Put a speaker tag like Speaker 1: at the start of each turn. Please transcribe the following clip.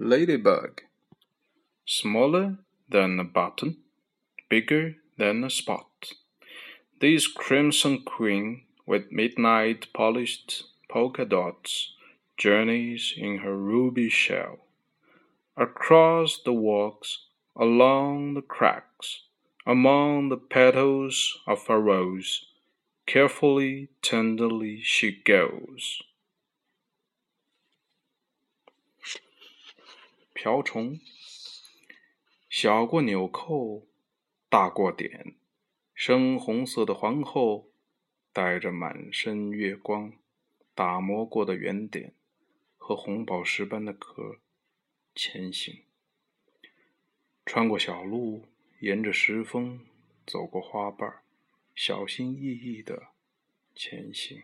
Speaker 1: Ladybug, smaller than a button, bigger than a spot. This crimson queen with midnight polished polka dots journeys in her ruby shell across the walks, along the cracks, among the petals of a rose. Carefully, tenderly she goes. 瓢虫，小过纽扣，大过点，深红色的皇后，带着满身月光，打磨过的圆点和红宝石般的壳前行。穿过小路，沿着石峰，走过花瓣，小心翼翼地前行。